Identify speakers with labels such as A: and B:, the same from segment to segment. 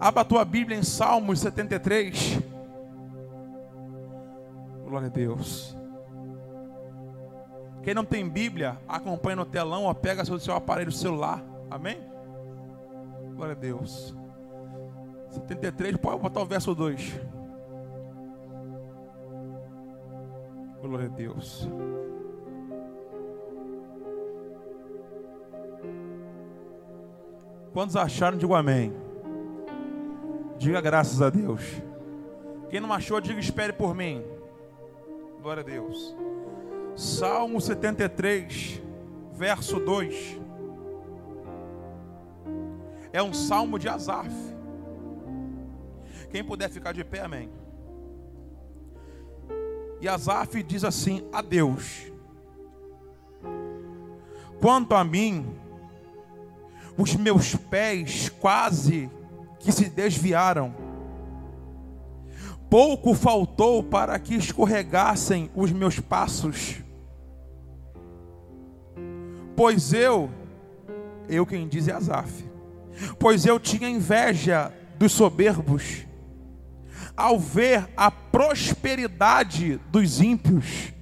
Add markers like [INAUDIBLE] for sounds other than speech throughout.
A: Abra a tua Bíblia em Salmos 73. Glória a Deus. Quem não tem Bíblia, acompanha no telão ou pega seu, seu aparelho celular. Amém? Glória a Deus. 73, pode botar o verso 2. Glória a Deus. Quantos acharam, digo amém. Diga graças a Deus. Quem não achou, diga espere por mim. Glória a Deus. Salmo 73, verso 2. É um salmo de Asaf. Quem puder ficar de pé, amém. E Asaf diz assim: a Deus. Quanto a mim, os meus pés quase que se desviaram. Pouco faltou para que escorregassem os meus passos. Pois eu, eu quem diz é Asaf, pois eu tinha inveja dos soberbos, ao ver a prosperidade dos ímpios,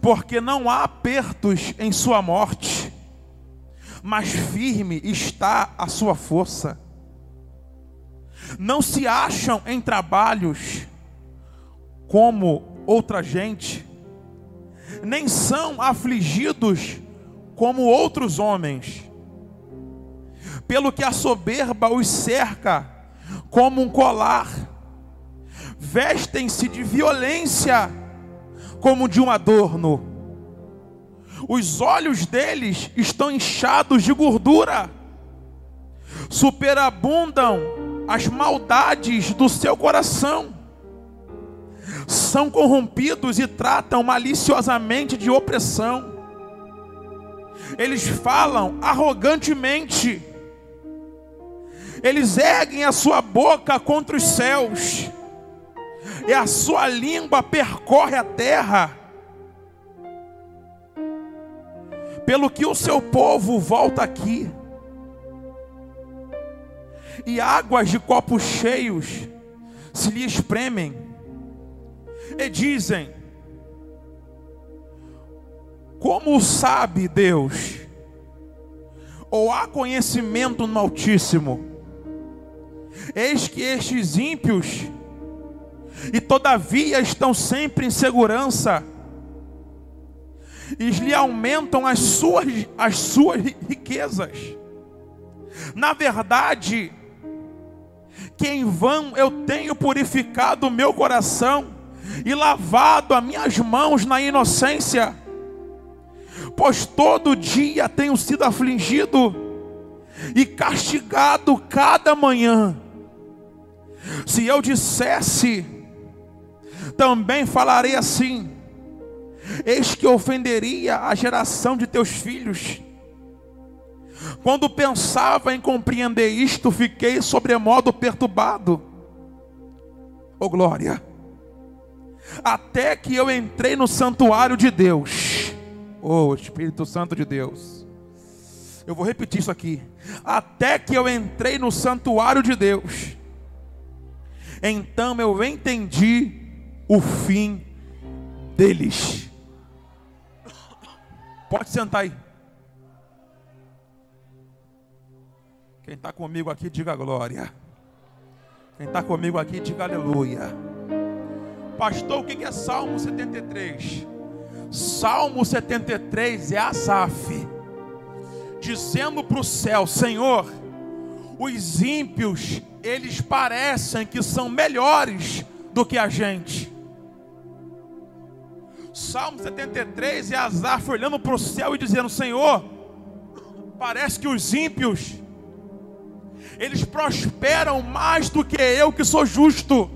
A: porque não há apertos em sua morte, mas firme está a sua força. Não se acham em trabalhos como outra gente, nem são afligidos como outros homens. Pelo que a soberba os cerca como um colar, vestem-se de violência como de um adorno os olhos deles estão inchados de gordura, superabundam as maldades do seu coração, são corrompidos e tratam maliciosamente de opressão, eles falam arrogantemente, eles erguem a sua boca contra os céus, e a sua língua percorre a terra pelo que o seu povo volta aqui, e águas de copos cheios se lhe espremem, e dizem: Como sabe Deus? Ou há conhecimento no Altíssimo? Eis que estes ímpios, e todavia estão sempre em segurança, e lhe aumentam as suas, as suas riquezas. Na verdade, que em vão eu tenho purificado o meu coração e lavado as minhas mãos na inocência, pois todo dia tenho sido afligido e castigado cada manhã. Se eu dissesse, também falarei assim: Eis que ofenderia a geração de teus filhos. Quando pensava em compreender isto, fiquei sobremodo perturbado. Oh glória! Até que eu entrei no santuário de Deus. Oh Espírito Santo de Deus. Eu vou repetir isso aqui. Até que eu entrei no santuário de Deus. Então eu entendi o fim deles. Pode sentar aí. Quem está comigo aqui, diga glória. Quem está comigo aqui, diga aleluia. Pastor, o que é Salmo 73? Salmo 73 é Asaf, dizendo para o céu: Senhor, os ímpios, eles parecem que são melhores do que a gente. Salmo 73 é Asaf olhando para o céu e dizendo: Senhor, parece que os ímpios, eles prosperam mais do que eu que sou justo.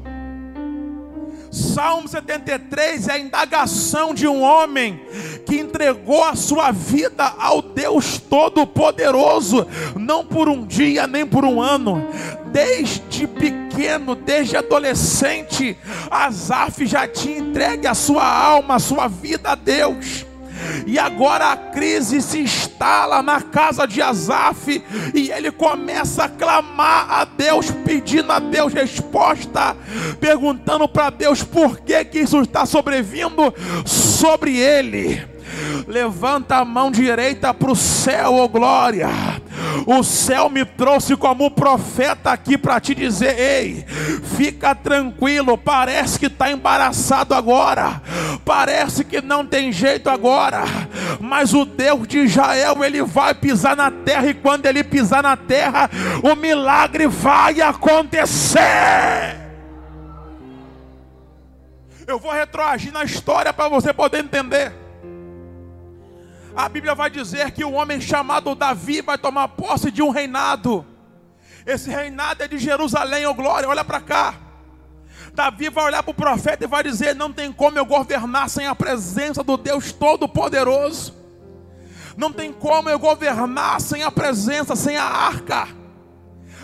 A: Salmo 73 é a indagação de um homem que entregou a sua vida ao Deus Todo-Poderoso, não por um dia nem por um ano, desde pequeno, desde adolescente, Asaf já tinha entregue a sua alma, a sua vida a Deus. E agora a crise se instala na casa de Asaf e ele começa a clamar a Deus, pedindo a Deus resposta, perguntando para Deus por que, que isso está sobrevindo sobre ele. Levanta a mão direita para o céu, oh glória. O céu me trouxe como profeta aqui para te dizer: ei, fica tranquilo. Parece que está embaraçado agora, parece que não tem jeito agora, mas o Deus de Israel, ele vai pisar na terra, e quando ele pisar na terra, o milagre vai acontecer. Eu vou retroagir na história para você poder entender a Bíblia vai dizer que o homem chamado Davi vai tomar posse de um reinado. Esse reinado é de Jerusalém, ô oh glória, olha para cá. Davi vai olhar para o profeta e vai dizer: Não tem como eu governar sem a presença do Deus Todo-Poderoso. Não tem como eu governar sem a presença, sem a arca.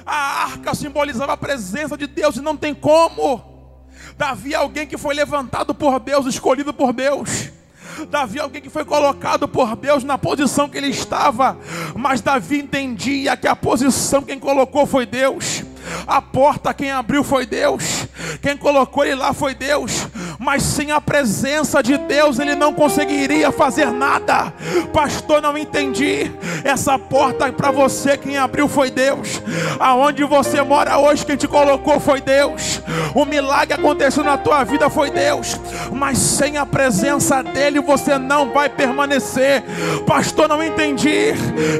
A: A arca simbolizava a presença de Deus e não tem como. Davi é alguém que foi levantado por Deus, escolhido por Deus. Davi é alguém que foi colocado por Deus na posição que ele estava, mas Davi entendia que a posição quem colocou foi Deus. A porta quem abriu foi Deus, quem colocou ele lá foi Deus, mas sem a presença de Deus ele não conseguiria fazer nada. Pastor, não entendi. Essa porta para você quem abriu foi Deus. Aonde você mora hoje quem te colocou foi Deus. O milagre aconteceu na tua vida foi Deus, mas sem a presença dele você não vai permanecer. Pastor, não entendi.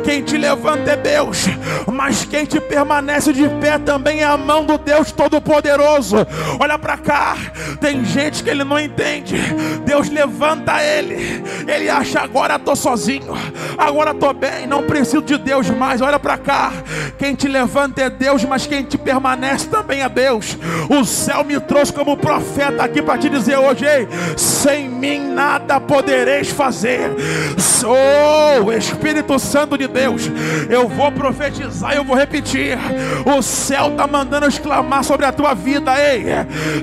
A: Quem te levanta é Deus, mas quem te permanece de pé também é a mão do Deus Todo-Poderoso. Olha para cá, tem gente que ele não entende. Deus levanta ele. Ele acha agora estou sozinho, agora estou bem, não preciso de Deus mais. Olha para cá. Quem te levanta é Deus, mas quem te permanece também é Deus. O céu me trouxe como profeta aqui para te dizer hoje: ei, sem mim nada podereis fazer. Sou Espírito Santo de Deus. Eu vou profetizar, eu vou repetir. O céu está mandando exclamar sobre a tua vida, ei.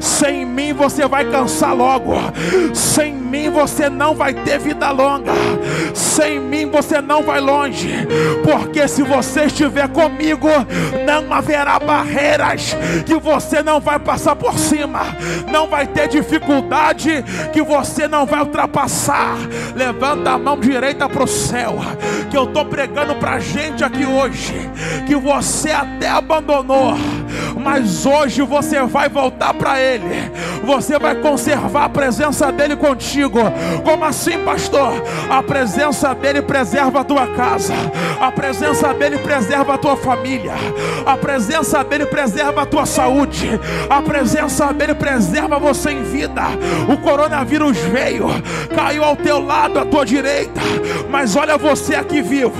A: Sem mim você vai cansar logo. Sem mim você não vai ter vida longa. Sem mim você não vai longe. Porque se você estiver comigo, não haverá barreiras que você não vai passar por cima. Não vai ter dificuldade que você não vai ultrapassar. Levanta a mão direita para o céu. Que eu estou pregando para gente aqui hoje. Que você até abandonou. Mas hoje você vai voltar para Ele. Você vai conservar a presença dele contigo. Como assim, pastor? A presença dele preserva a tua casa, a presença dele preserva a tua família, a presença dele preserva a tua saúde, a presença dele preserva você em vida. O coronavírus veio, caiu ao teu lado, à tua direita, mas olha você aqui vivo,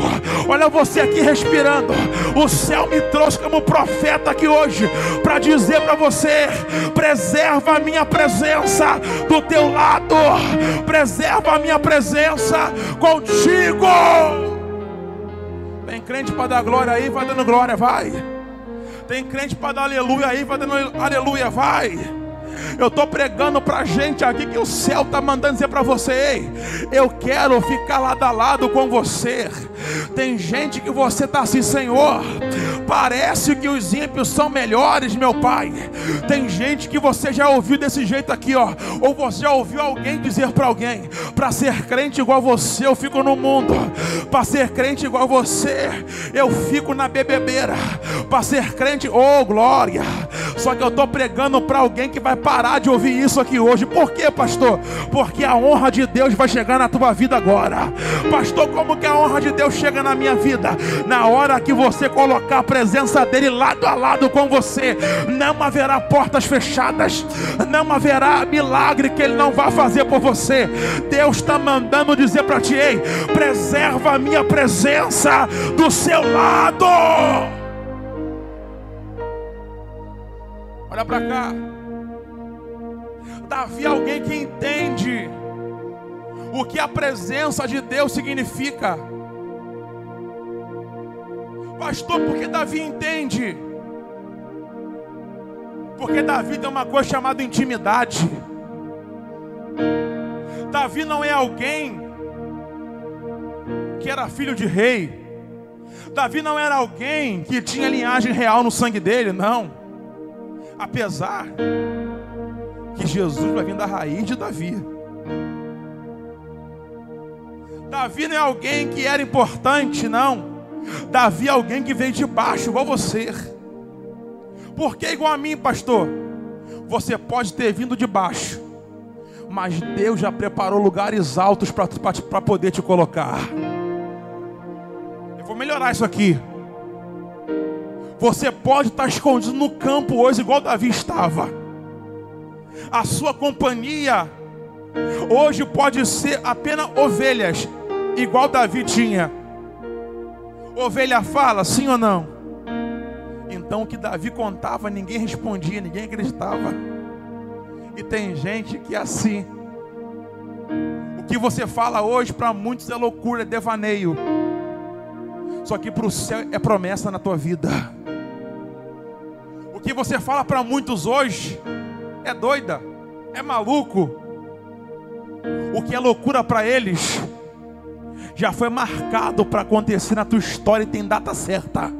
A: olha você aqui respirando. O céu me trouxe como profeta aqui hoje para dizer para você: preserva a minha presença do teu lado, preserva a minha presença contigo. Tem crente para dar glória aí, vai dando glória, vai. Tem crente para dar aleluia aí, vai dando aleluia, vai. Eu estou pregando para gente aqui que o céu está mandando dizer para você: Ei, eu quero ficar lado a lado com você. Tem gente que você está assim, Senhor. Parece que os ímpios são melhores, meu Pai. Tem gente que você já ouviu desse jeito aqui, ó. Ou você já ouviu alguém dizer para alguém: Para ser crente igual você, eu fico no mundo. Para ser crente igual você, eu fico na bebedeira. Para ser crente, oh glória. Só que eu estou pregando para alguém que vai parar de ouvir isso aqui hoje. Por quê, pastor? Porque a honra de Deus vai chegar na tua vida agora. Pastor, como que a honra de Deus chega na minha vida? Na hora que você colocar a presença dele lado a lado com você, não haverá portas fechadas, não haverá milagre que ele não vai fazer por você. Deus está mandando dizer para ti: ei, preserva a minha presença do seu lado. Olha para cá. Davi é alguém que entende o que a presença de Deus significa. Pastor, porque Davi entende? Porque Davi tem uma coisa chamada intimidade. Davi não é alguém que era filho de rei. Davi não era alguém que tinha linhagem real no sangue dele, não. Apesar que Jesus vai vir da raiz de Davi. Davi não é alguém que era importante, não. Davi é alguém que veio de baixo, igual você. Por que igual a mim, pastor? Você pode ter vindo de baixo, mas Deus já preparou lugares altos para poder te colocar. Eu vou melhorar isso aqui. Você pode estar escondido no campo hoje, igual Davi estava. A sua companhia hoje pode ser apenas ovelhas, igual Davi tinha. Ovelha fala, sim ou não? Então o que Davi contava, ninguém respondia, ninguém acreditava. E tem gente que é assim. O que você fala hoje para muitos é loucura, é devaneio. Só que para o céu é promessa na tua vida. O que você fala para muitos hoje é doida, é maluco. O que é loucura para eles já foi marcado para acontecer na tua história e tem data certa.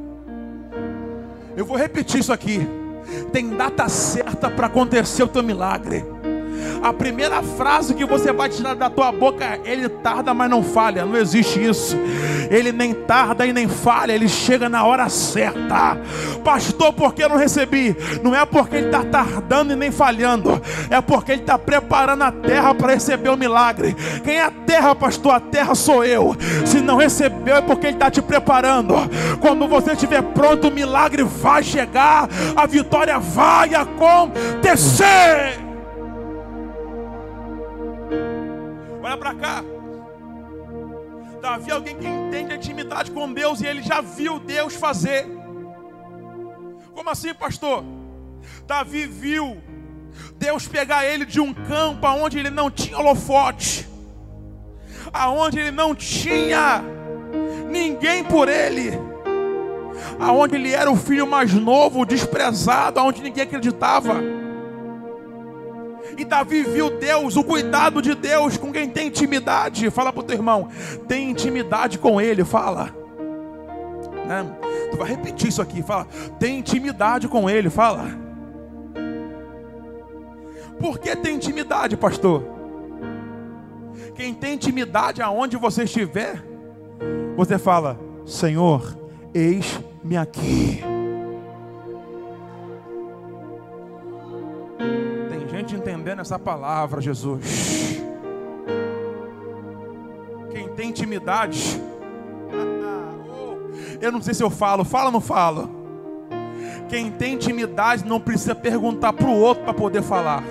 A: Eu vou repetir isso aqui. Tem data certa para acontecer o teu milagre. A primeira frase que você vai tirar da tua boca é: Ele tarda, mas não falha. Não existe isso. Ele nem tarda e nem falha. Ele chega na hora certa. Pastor, por que eu não recebi? Não é porque ele está tardando e nem falhando. É porque ele está preparando a terra para receber o milagre. Quem é a terra, pastor? A terra sou eu. Se não recebeu, é porque ele está te preparando. Quando você estiver pronto, o milagre vai chegar. A vitória vai acontecer. Olha para cá. Davi é alguém que entende a intimidade com Deus e ele já viu Deus fazer. Como assim, pastor? Davi viu Deus pegar ele de um campo onde ele não tinha holofote, aonde ele não tinha ninguém por ele, aonde ele era o filho mais novo, desprezado, aonde ninguém acreditava. E Davi viu Deus, o cuidado de Deus com quem tem intimidade. Fala para o teu irmão, tem intimidade com Ele, fala. Né? Tu vai repetir isso aqui, fala, tem intimidade com Ele, fala. Por que tem intimidade, pastor? Quem tem intimidade aonde você estiver, você fala, Senhor, eis-me aqui. Gente entendendo essa palavra, Jesus. Quem tem intimidade, [LAUGHS] eu não sei se eu falo, fala ou não falo. Quem tem intimidade não precisa perguntar para o outro para poder falar.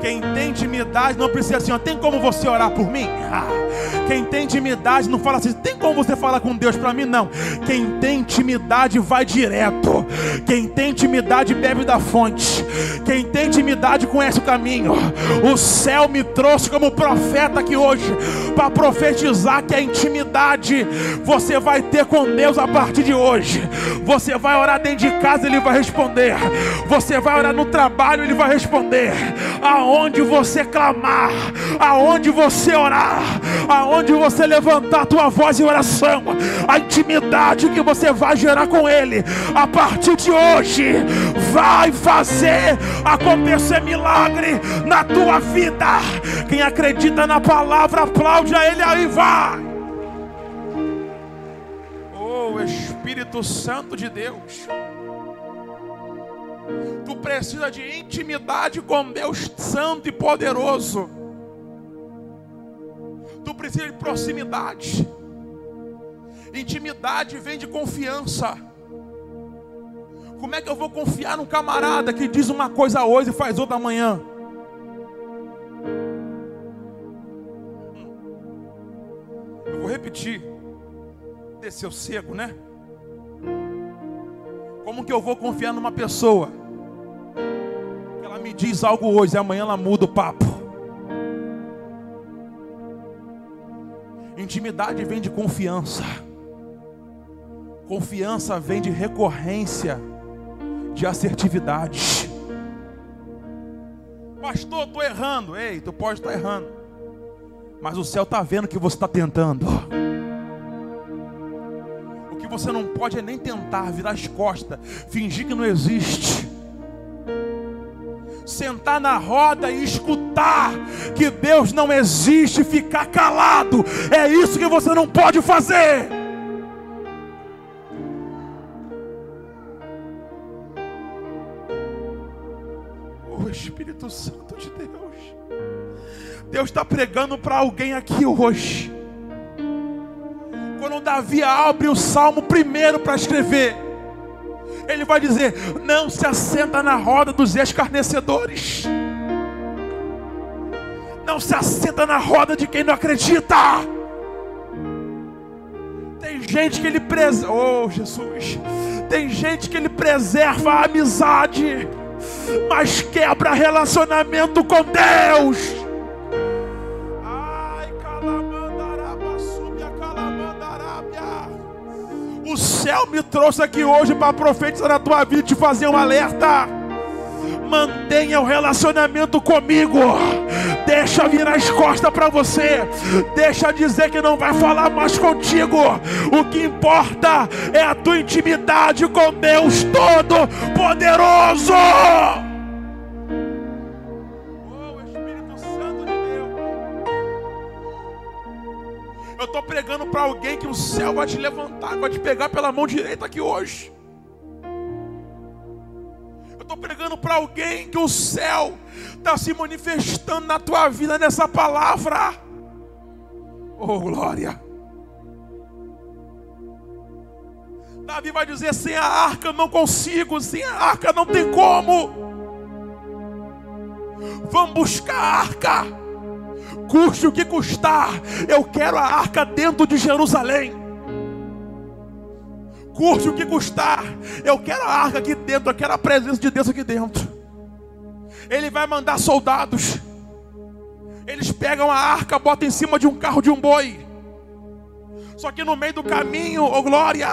A: Quem tem intimidade não precisa assim, ó, tem como você orar por mim? Ah, quem tem intimidade não fala assim, tem como você falar com Deus para mim? Não. Quem tem intimidade vai direto. Quem tem intimidade bebe da fonte. Quem tem intimidade conhece o caminho. O céu me trouxe como profeta aqui hoje para profetizar que a intimidade você vai ter com Deus a partir de hoje. Você vai orar dentro de casa, ele vai responder. Você vai orar no trabalho, ele vai responder. Aonde aonde você clamar, aonde você orar, aonde você levantar a tua voz em oração, a intimidade que você vai gerar com Ele, a partir de hoje, vai fazer acontecer milagre na tua vida. Quem acredita na palavra, aplaude a Ele aí, vai. Oh, Espírito Santo de Deus. Tu precisa de intimidade com Deus Santo e Poderoso. Tu precisa de proximidade. Intimidade vem de confiança. Como é que eu vou confiar num camarada que diz uma coisa hoje e faz outra amanhã? Eu vou repetir. Desceu cego, né? Como que eu vou confiar numa pessoa me diz algo hoje, amanhã ela muda o papo. Intimidade vem de confiança. Confiança vem de recorrência, de assertividade. Pastor, estou errando. Ei, tu pode estar errando. Mas o céu está vendo que você está tentando. O que você não pode é nem tentar virar as costas, fingir que não existe. Sentar na roda e escutar que Deus não existe, ficar calado. É isso que você não pode fazer. O Espírito Santo de Deus. Deus está pregando para alguém aqui hoje. Quando Davi abre o salmo primeiro para escrever, ele vai dizer: Não se assenta na roda dos escarnecedores, não se assenta na roda de quem não acredita. Tem gente que ele preserva, oh Jesus, tem gente que ele preserva a amizade, mas quebra relacionamento com Deus. O céu me trouxe aqui hoje para profetizar na tua vida e te fazer um alerta. Mantenha o relacionamento comigo. Deixa vir as costas para você. Deixa dizer que não vai falar mais contigo. O que importa é a tua intimidade com Deus Todo-Poderoso. Para alguém que o céu vai te levantar, vai te pegar pela mão direita aqui hoje. Eu estou pregando para alguém que o céu está se manifestando na tua vida nessa palavra. Oh, glória. Davi vai dizer: sem a arca não consigo, sem a arca não tem como. Vamos buscar a arca custe o que custar, eu quero a arca dentro de Jerusalém. Custe o que custar, eu quero a arca aqui dentro, eu quero a presença de Deus aqui dentro. Ele vai mandar soldados, eles pegam a arca, botam em cima de um carro de um boi. Só que no meio do caminho, oh glória,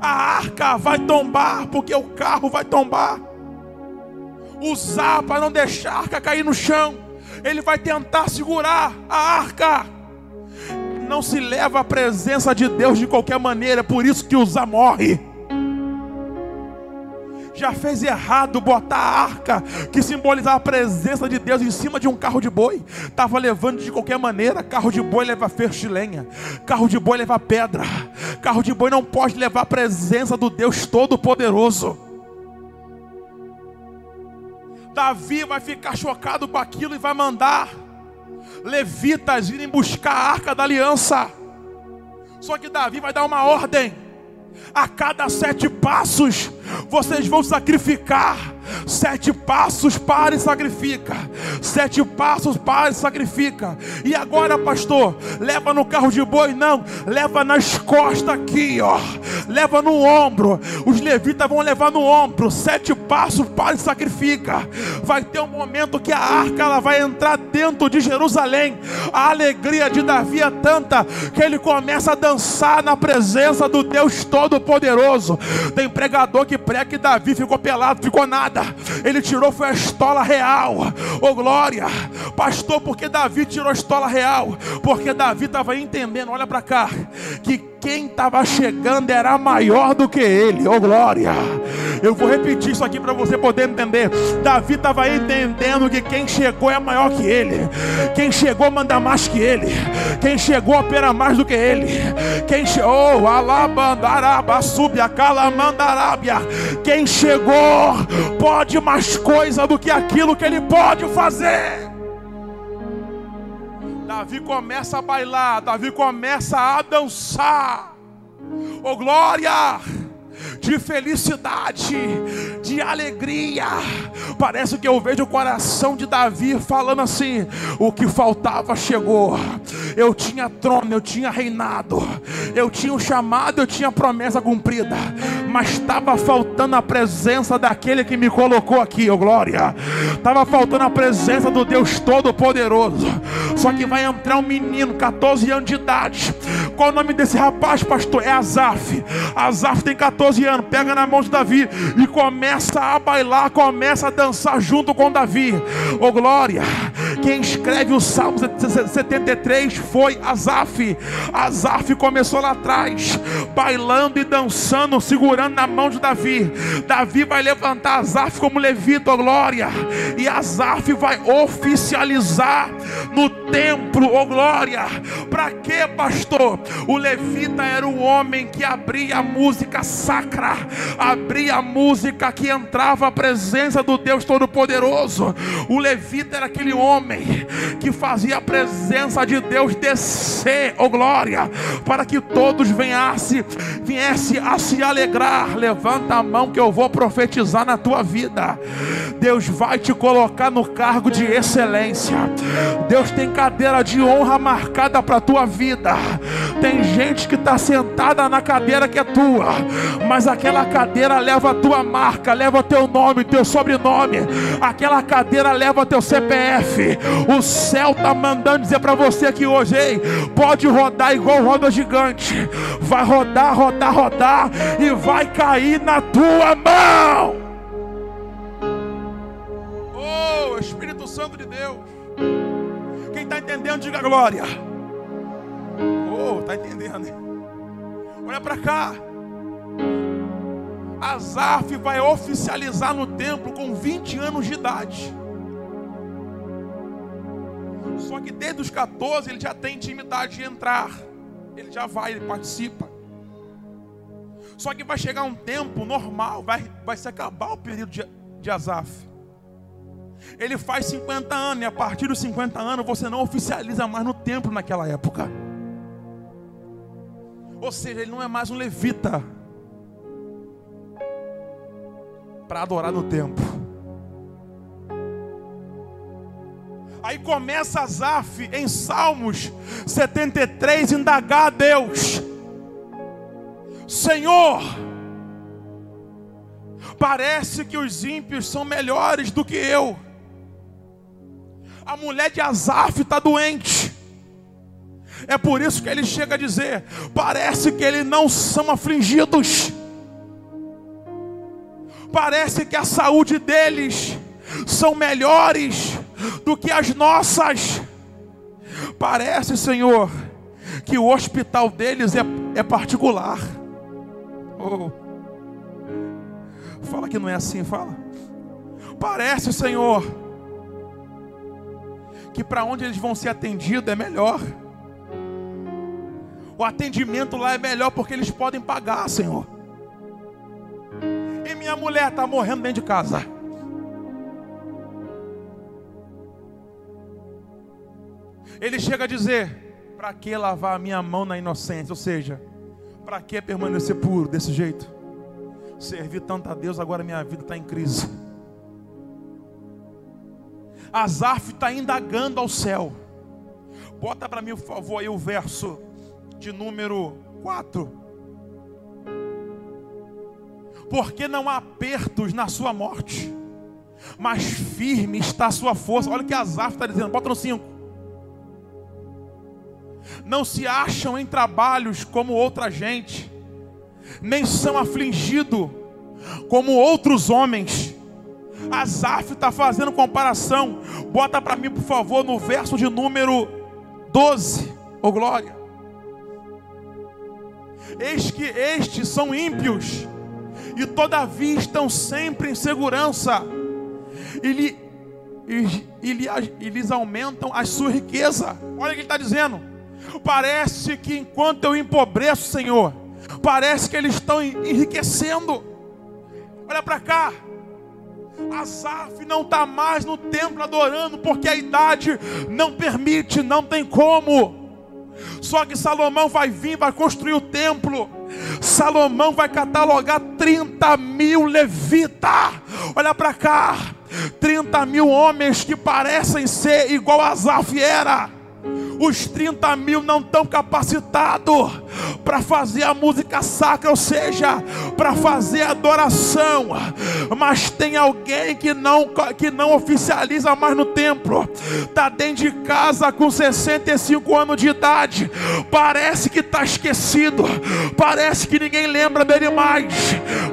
A: a arca vai tombar, porque o carro vai tombar. Usar para não deixar a arca cair no chão ele vai tentar segurar a arca. Não se leva a presença de Deus de qualquer maneira, por isso que Uzá morre. Já fez errado botar a arca, que simbolizava a presença de Deus, em cima de um carro de boi. Estava levando de qualquer maneira. Carro de boi leva feixe de lenha, carro de boi leva pedra, carro de boi não pode levar a presença do Deus Todo-Poderoso. Davi vai ficar chocado com aquilo e vai mandar levitas irem buscar a arca da aliança. Só que Davi vai dar uma ordem: a cada sete passos vocês vão sacrificar Sete passos para e sacrifica. Sete passos para e sacrifica. E agora, pastor, leva no carro de boi? Não, leva nas costas aqui, ó. Leva no ombro. Os levitas vão levar no ombro. Sete passos para e sacrifica. Vai ter um momento que a arca ela vai entrar dentro de Jerusalém. A alegria de Davi é tanta que ele começa a dançar na presença do Deus Todo-Poderoso. Tem pregador que prega que Davi ficou pelado, ficou nada. Ele tirou foi a estola real. Oh glória. Pastor, porque Davi tirou a estola real? Porque Davi estava entendendo, olha para cá, que quem estava chegando era maior do que ele. Oh glória. Eu vou repetir isso aqui para você poder entender. Davi estava entendendo que quem chegou é maior que ele. Quem chegou manda mais que ele. Quem chegou opera mais do que ele. Quem chegou, oh, alabandaraba, subia, calamandarábia. Quem chegou pode mais coisa do que aquilo que ele pode fazer. Davi começa a bailar, Davi começa a dançar. Oh glória! De felicidade, de alegria. Parece que eu vejo o coração de Davi falando assim: o que faltava chegou. Eu tinha trono, eu tinha reinado, eu tinha o chamado, eu tinha a promessa cumprida, mas estava faltando a presença daquele que me colocou aqui, oh glória. Estava faltando a presença do Deus Todo-Poderoso. Só que vai entrar um menino, 14 anos de idade. Qual o nome desse rapaz, pastor? É Azaf. Azaf tem 14 anos pega na mão de Davi e começa a bailar, começa a dançar junto com Davi. Oh glória! Quem escreve o Salmo 73 foi Asaf. Asaf começou lá atrás, bailando e dançando, segurando na mão de Davi. Davi vai levantar Asaf como levita, glória. E Asaf vai oficializar no templo, ó glória. Para quê, pastor? O levita era o homem que abria a música sacra, abria a música que entrava a presença do Deus Todo-Poderoso. O levita era aquele homem que fazia a presença de Deus descer, ó glória, para que todos viessem, viesse a se alegrar. Levanta a mão que eu vou profetizar na tua vida. Deus vai te colocar no cargo de excelência. Deus tem cadeira de honra marcada para a tua vida. Tem gente que está sentada na cadeira que é tua, mas aquela cadeira leva a tua marca, leva teu nome, teu sobrenome. Aquela cadeira leva teu CPF. O céu está mandando dizer para você que hoje, pode rodar igual roda gigante. Vai rodar, rodar, rodar e vai cair na tua mão. Oh, Espírito Santo de Deus. Quem está entendendo, diga glória. Oh, está entendendo? Hein? Olha para cá. Asaf vai oficializar no templo com 20 anos de idade. Só que desde os 14 ele já tem intimidade de entrar. Ele já vai, ele participa. Só que vai chegar um tempo normal, vai, vai se acabar o período de, de Asaf. Ele faz 50 anos, e a partir dos 50 anos você não oficializa mais no templo naquela época. Ou seja, ele não é mais um levita para adorar no templo. Aí começa Asaf em Salmos 73 indagar a Deus: Senhor, parece que os ímpios são melhores do que eu. A mulher de Asaf está doente. É por isso que ele chega a dizer: parece que eles não são afligidos, parece que a saúde deles são melhores do que as nossas. Parece, Senhor, que o hospital deles é, é particular. Oh. Fala que não é assim, fala. Parece, Senhor, que para onde eles vão ser atendidos é melhor. O atendimento lá é melhor porque eles podem pagar, Senhor. E minha mulher está morrendo dentro de casa. Ele chega a dizer: para que lavar a minha mão na inocência? Ou seja, para que permanecer puro desse jeito? Servir tanto a Deus, agora minha vida está em crise. Asaf está indagando ao céu. Bota para mim, por favor, aí o verso de número 4. Porque não há apertos na sua morte, mas firme está a sua força. Olha o que Asaf está dizendo, bota no 5. Não se acham em trabalhos como outra gente, nem são afligidos como outros homens. Asaf está fazendo comparação. Bota para mim, por favor, no verso de número 12. Ô oh, glória. Eis que estes são ímpios, e todavia estão sempre em segurança, e, lhe, e, e, lhe, e lhes aumentam a sua riqueza. Olha o que ele está dizendo. Parece que enquanto eu empobreço, Senhor, parece que eles estão enriquecendo. Olha para cá. Asaf não está mais no templo adorando, porque a idade não permite, não tem como. Só que Salomão vai vir, vai construir o templo. Salomão vai catalogar 30 mil levitas. Olha para cá, 30 mil homens que parecem ser igual a Asaf era os 30 mil não estão capacitados para fazer a música sacra, ou seja, para fazer adoração, mas tem alguém que não, que não oficializa mais no templo, está dentro de casa com 65 anos de idade, parece que está esquecido, parece que ninguém lembra dele mais,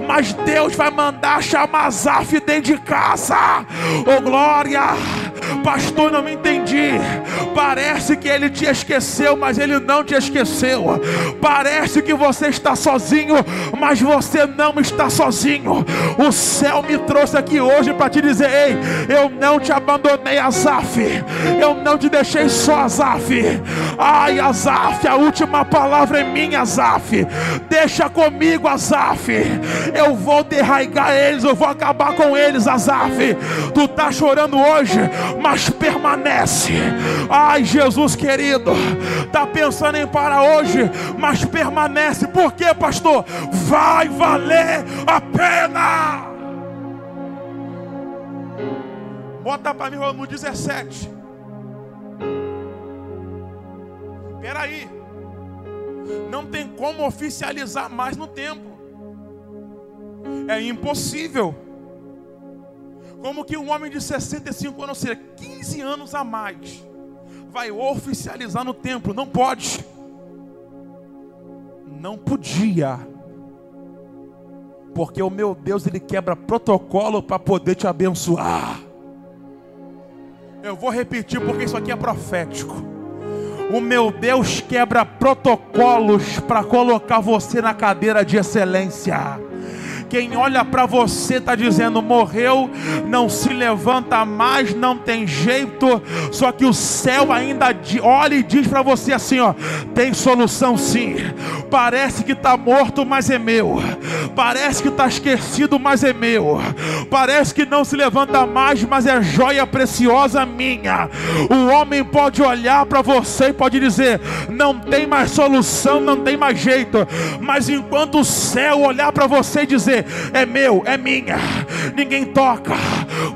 A: mas Deus vai mandar chamar Zaf dentro de casa, oh glória! Pastor, não me entendi. Parece que ele te esqueceu, mas ele não te esqueceu. Parece que você está sozinho, mas você não está sozinho. O céu me trouxe aqui hoje para te dizer: Ei, eu não te abandonei, Azaf. Eu não te deixei só, Azaf. Ai, Azaf, a última palavra é minha, Azaf. Deixa comigo, Azaf. Eu vou derraigar eles, eu vou acabar com eles, Azaf. Tu está chorando hoje, mas permanece. Jesus querido, está pensando em parar hoje, mas permanece. Por quê, pastor? Vai valer a pena. Bota para mim no 17. Peraí. Não tem como oficializar mais no tempo. É impossível. Como que um homem de 65 anos, ou seja, 15 anos a mais, vai oficializar no templo? Não pode. Não podia. Porque o meu Deus, ele quebra protocolo para poder te abençoar. Eu vou repetir porque isso aqui é profético. O meu Deus quebra protocolos para colocar você na cadeira de excelência. Quem olha para você está dizendo: morreu, não se levanta mais, não tem jeito. Só que o céu ainda olha e diz para você assim: ó, tem solução sim. Parece que está morto, mas é meu. Parece que está esquecido, mas é meu. Parece que não se levanta mais, mas é joia preciosa minha. O homem pode olhar para você e pode dizer: não tem mais solução, não tem mais jeito. Mas enquanto o céu olhar para você e dizer: é meu, é minha, ninguém toca.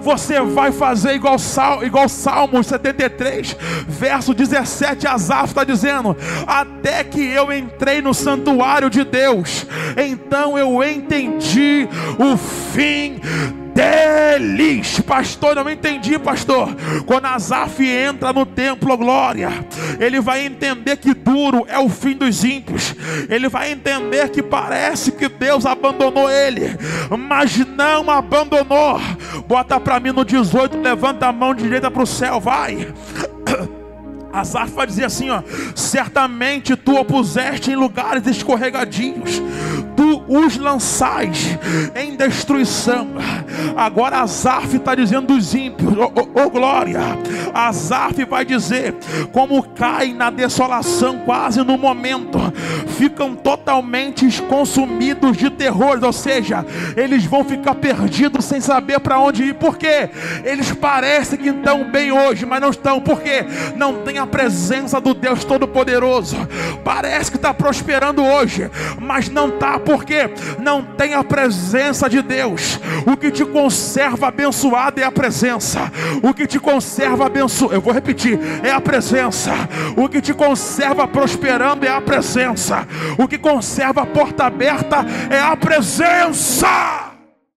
A: Você vai fazer igual, Sal, igual Salmos 73, verso 17. Asaf está dizendo: Até que eu entrei no santuário de Deus, então eu entendi o fim deles. Pastor, não entendi, pastor. Quando Azaf entra no templo, glória, ele vai entender que duro é o fim dos ímpios. Ele vai entender que parece que Deus abandonou ele, mas não abandonou. Bota para mim no 18, levanta a mão direita para o céu, vai. Asaf vai dizer assim: ó, certamente tu o puseste em lugares escorregadios, tu os lançais em destruição. Agora Asaf está dizendo dos ímpios, oh, oh, oh, glória. Asaf vai dizer: como caem na desolação, quase no momento, ficam totalmente consumidos de terror, ou seja, eles vão ficar perdidos sem saber para onde ir, porque eles parecem que estão bem hoje, mas não estão, porque não tem a presença do Deus Todo-Poderoso. Parece que está prosperando hoje, mas não está, porque não tem a presença de Deus. O que te conserva abençoado é a presença. O que te conserva abençoado, eu vou repetir, é a presença. O que te conserva prosperando é a presença. O que conserva a porta aberta é a presença.